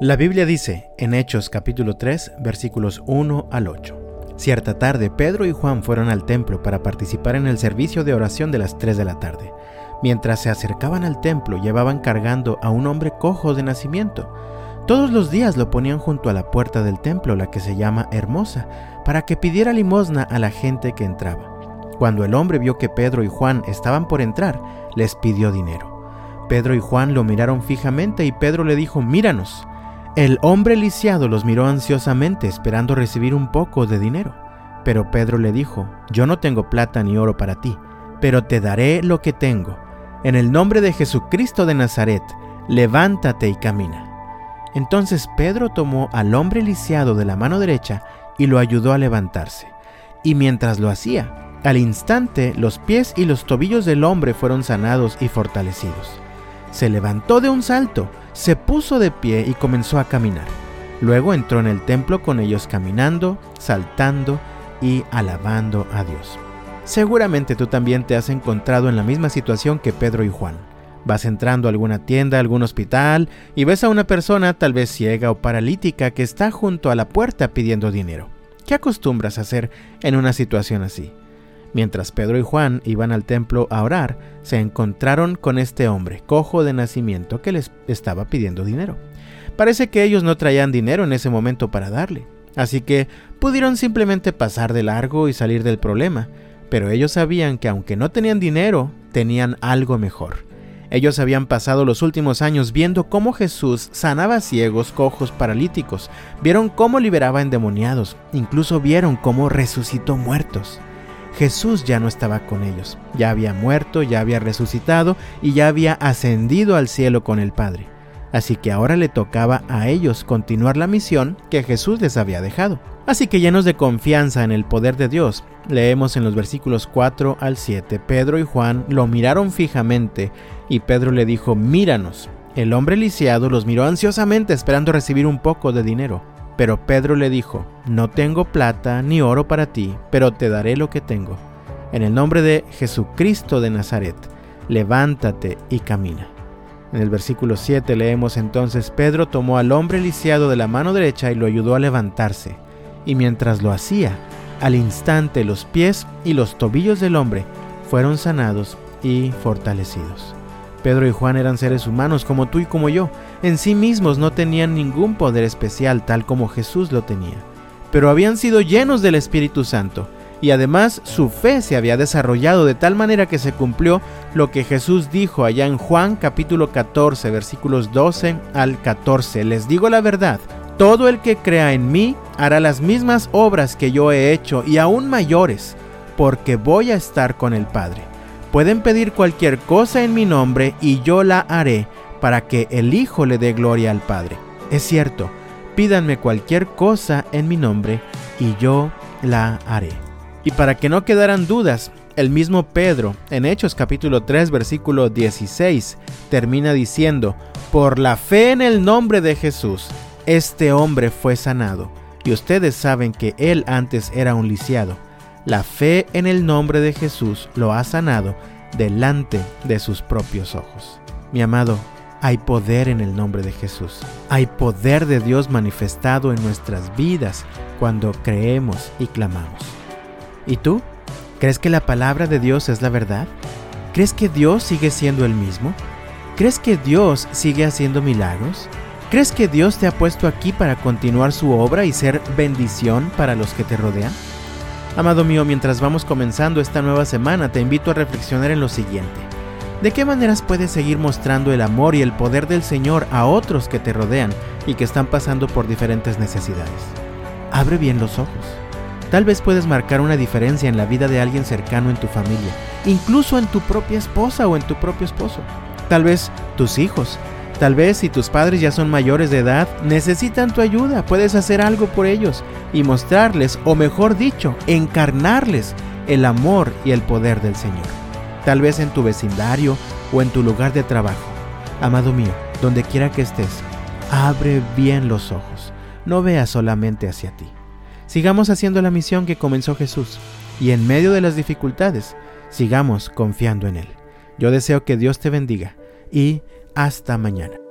La Biblia dice en Hechos capítulo 3 versículos 1 al 8. Cierta tarde Pedro y Juan fueron al templo para participar en el servicio de oración de las 3 de la tarde. Mientras se acercaban al templo llevaban cargando a un hombre cojo de nacimiento. Todos los días lo ponían junto a la puerta del templo, la que se llama Hermosa, para que pidiera limosna a la gente que entraba. Cuando el hombre vio que Pedro y Juan estaban por entrar, les pidió dinero. Pedro y Juan lo miraron fijamente y Pedro le dijo, míranos. El hombre lisiado los miró ansiosamente esperando recibir un poco de dinero. Pero Pedro le dijo, Yo no tengo plata ni oro para ti, pero te daré lo que tengo. En el nombre de Jesucristo de Nazaret, levántate y camina. Entonces Pedro tomó al hombre lisiado de la mano derecha y lo ayudó a levantarse. Y mientras lo hacía, al instante los pies y los tobillos del hombre fueron sanados y fortalecidos. Se levantó de un salto, se puso de pie y comenzó a caminar. Luego entró en el templo con ellos caminando, saltando y alabando a Dios. Seguramente tú también te has encontrado en la misma situación que Pedro y Juan. Vas entrando a alguna tienda, algún hospital y ves a una persona tal vez ciega o paralítica que está junto a la puerta pidiendo dinero. ¿Qué acostumbras a hacer en una situación así? Mientras Pedro y Juan iban al templo a orar, se encontraron con este hombre, cojo de nacimiento, que les estaba pidiendo dinero. Parece que ellos no traían dinero en ese momento para darle, así que pudieron simplemente pasar de largo y salir del problema, pero ellos sabían que aunque no tenían dinero, tenían algo mejor. Ellos habían pasado los últimos años viendo cómo Jesús sanaba ciegos, cojos, paralíticos, vieron cómo liberaba endemoniados, incluso vieron cómo resucitó muertos. Jesús ya no estaba con ellos, ya había muerto, ya había resucitado y ya había ascendido al cielo con el Padre. Así que ahora le tocaba a ellos continuar la misión que Jesús les había dejado. Así que llenos de confianza en el poder de Dios, leemos en los versículos 4 al 7, Pedro y Juan lo miraron fijamente y Pedro le dijo, míranos. El hombre lisiado los miró ansiosamente esperando recibir un poco de dinero. Pero Pedro le dijo, No tengo plata ni oro para ti, pero te daré lo que tengo. En el nombre de Jesucristo de Nazaret, levántate y camina. En el versículo 7 leemos entonces, Pedro tomó al hombre lisiado de la mano derecha y lo ayudó a levantarse. Y mientras lo hacía, al instante los pies y los tobillos del hombre fueron sanados y fortalecidos. Pedro y Juan eran seres humanos como tú y como yo. En sí mismos no tenían ningún poder especial tal como Jesús lo tenía, pero habían sido llenos del Espíritu Santo y además su fe se había desarrollado de tal manera que se cumplió lo que Jesús dijo allá en Juan capítulo 14 versículos 12 al 14. Les digo la verdad, todo el que crea en mí hará las mismas obras que yo he hecho y aún mayores, porque voy a estar con el Padre. Pueden pedir cualquier cosa en mi nombre y yo la haré para que el Hijo le dé gloria al Padre. Es cierto, pídanme cualquier cosa en mi nombre y yo la haré. Y para que no quedaran dudas, el mismo Pedro, en Hechos capítulo 3 versículo 16, termina diciendo, por la fe en el nombre de Jesús, este hombre fue sanado. Y ustedes saben que él antes era un lisiado la fe en el nombre de Jesús lo ha sanado delante de sus propios ojos. Mi amado, hay poder en el nombre de Jesús. Hay poder de Dios manifestado en nuestras vidas cuando creemos y clamamos. ¿Y tú? ¿Crees que la palabra de Dios es la verdad? ¿Crees que Dios sigue siendo el mismo? ¿Crees que Dios sigue haciendo milagros? ¿Crees que Dios te ha puesto aquí para continuar su obra y ser bendición para los que te rodean? Amado mío, mientras vamos comenzando esta nueva semana, te invito a reflexionar en lo siguiente. ¿De qué maneras puedes seguir mostrando el amor y el poder del Señor a otros que te rodean y que están pasando por diferentes necesidades? Abre bien los ojos. Tal vez puedes marcar una diferencia en la vida de alguien cercano en tu familia, incluso en tu propia esposa o en tu propio esposo. Tal vez tus hijos, Tal vez si tus padres ya son mayores de edad, necesitan tu ayuda, puedes hacer algo por ellos y mostrarles, o mejor dicho, encarnarles el amor y el poder del Señor. Tal vez en tu vecindario o en tu lugar de trabajo. Amado mío, donde quiera que estés, abre bien los ojos, no veas solamente hacia ti. Sigamos haciendo la misión que comenzó Jesús y en medio de las dificultades, sigamos confiando en Él. Yo deseo que Dios te bendiga y hasta mañana.